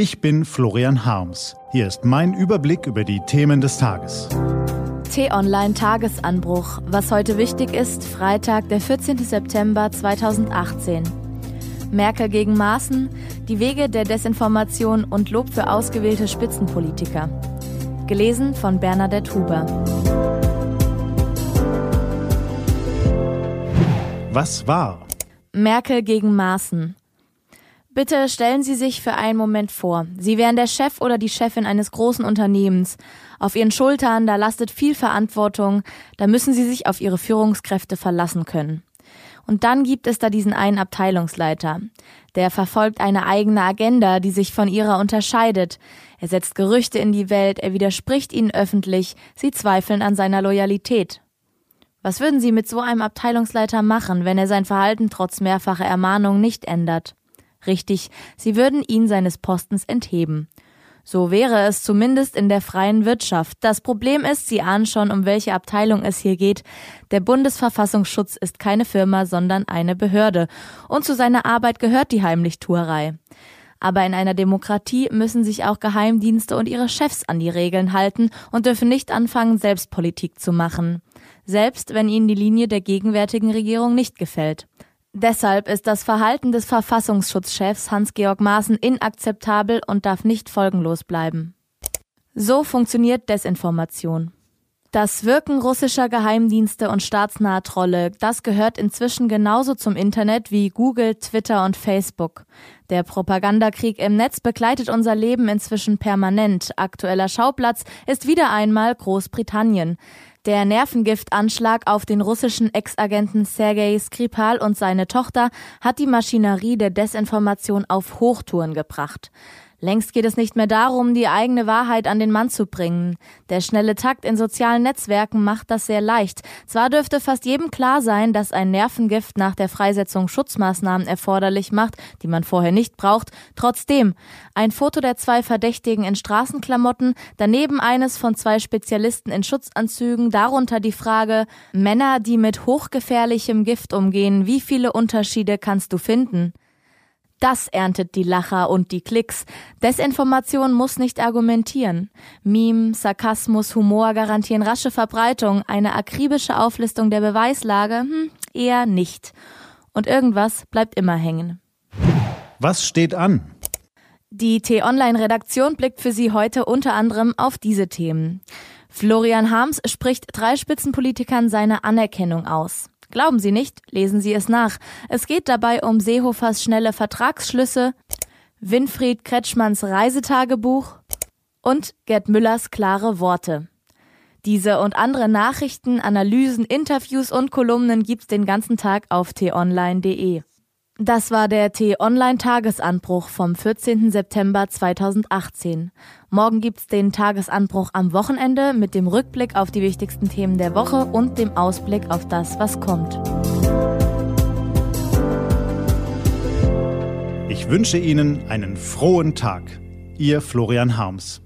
Ich bin Florian Harms. Hier ist mein Überblick über die Themen des Tages. T-Online Tagesanbruch. Was heute wichtig ist, Freitag, der 14. September 2018. Merkel gegen Maaßen, die Wege der Desinformation und Lob für ausgewählte Spitzenpolitiker. Gelesen von Bernadette Huber. Was war? Merkel gegen Maaßen. Bitte stellen Sie sich für einen Moment vor, Sie wären der Chef oder die Chefin eines großen Unternehmens. Auf Ihren Schultern, da lastet viel Verantwortung, da müssen Sie sich auf Ihre Führungskräfte verlassen können. Und dann gibt es da diesen einen Abteilungsleiter. Der verfolgt eine eigene Agenda, die sich von ihrer unterscheidet. Er setzt Gerüchte in die Welt, er widerspricht ihnen öffentlich, sie zweifeln an seiner Loyalität. Was würden Sie mit so einem Abteilungsleiter machen, wenn er sein Verhalten trotz mehrfacher Ermahnung nicht ändert? Richtig, sie würden ihn seines Postens entheben. So wäre es zumindest in der freien Wirtschaft. Das Problem ist, Sie ahnen schon, um welche Abteilung es hier geht. Der Bundesverfassungsschutz ist keine Firma, sondern eine Behörde. Und zu seiner Arbeit gehört die Heimlichtuerei. Aber in einer Demokratie müssen sich auch Geheimdienste und ihre Chefs an die Regeln halten und dürfen nicht anfangen, Selbstpolitik zu machen. Selbst wenn ihnen die Linie der gegenwärtigen Regierung nicht gefällt. Deshalb ist das Verhalten des Verfassungsschutzchefs Hans-Georg Maaßen inakzeptabel und darf nicht folgenlos bleiben. So funktioniert Desinformation. Das Wirken russischer Geheimdienste und staatsnahe Trolle, das gehört inzwischen genauso zum Internet wie Google, Twitter und Facebook. Der Propagandakrieg im Netz begleitet unser Leben inzwischen permanent. Aktueller Schauplatz ist wieder einmal Großbritannien. Der Nervengiftanschlag auf den russischen Ex-Agenten Sergei Skripal und seine Tochter hat die Maschinerie der Desinformation auf Hochtouren gebracht. Längst geht es nicht mehr darum, die eigene Wahrheit an den Mann zu bringen. Der schnelle Takt in sozialen Netzwerken macht das sehr leicht. Zwar dürfte fast jedem klar sein, dass ein Nervengift nach der Freisetzung Schutzmaßnahmen erforderlich macht, die man vorher nicht braucht. Trotzdem, ein Foto der zwei Verdächtigen in Straßenklamotten, daneben eines von zwei Spezialisten in Schutzanzügen, darunter die Frage, Männer, die mit hochgefährlichem Gift umgehen, wie viele Unterschiede kannst du finden? Das erntet die Lacher und die Klicks. Desinformation muss nicht argumentieren. Meme, Sarkasmus, Humor garantieren rasche Verbreitung. Eine akribische Auflistung der Beweislage? Hm, eher nicht. Und irgendwas bleibt immer hängen. Was steht an? Die T-Online-Redaktion blickt für Sie heute unter anderem auf diese Themen. Florian Harms spricht drei Spitzenpolitikern seine Anerkennung aus. Glauben Sie nicht, lesen Sie es nach. Es geht dabei um Seehofers schnelle Vertragsschlüsse, Winfried Kretschmanns Reisetagebuch und Gerd Müllers klare Worte. Diese und andere Nachrichten, Analysen, Interviews und Kolumnen gibt's den ganzen Tag auf t-online.de. Das war der T-Online-Tagesanbruch vom 14. September 2018. Morgen gibt's den Tagesanbruch am Wochenende mit dem Rückblick auf die wichtigsten Themen der Woche und dem Ausblick auf das, was kommt. Ich wünsche Ihnen einen frohen Tag. Ihr Florian Harms.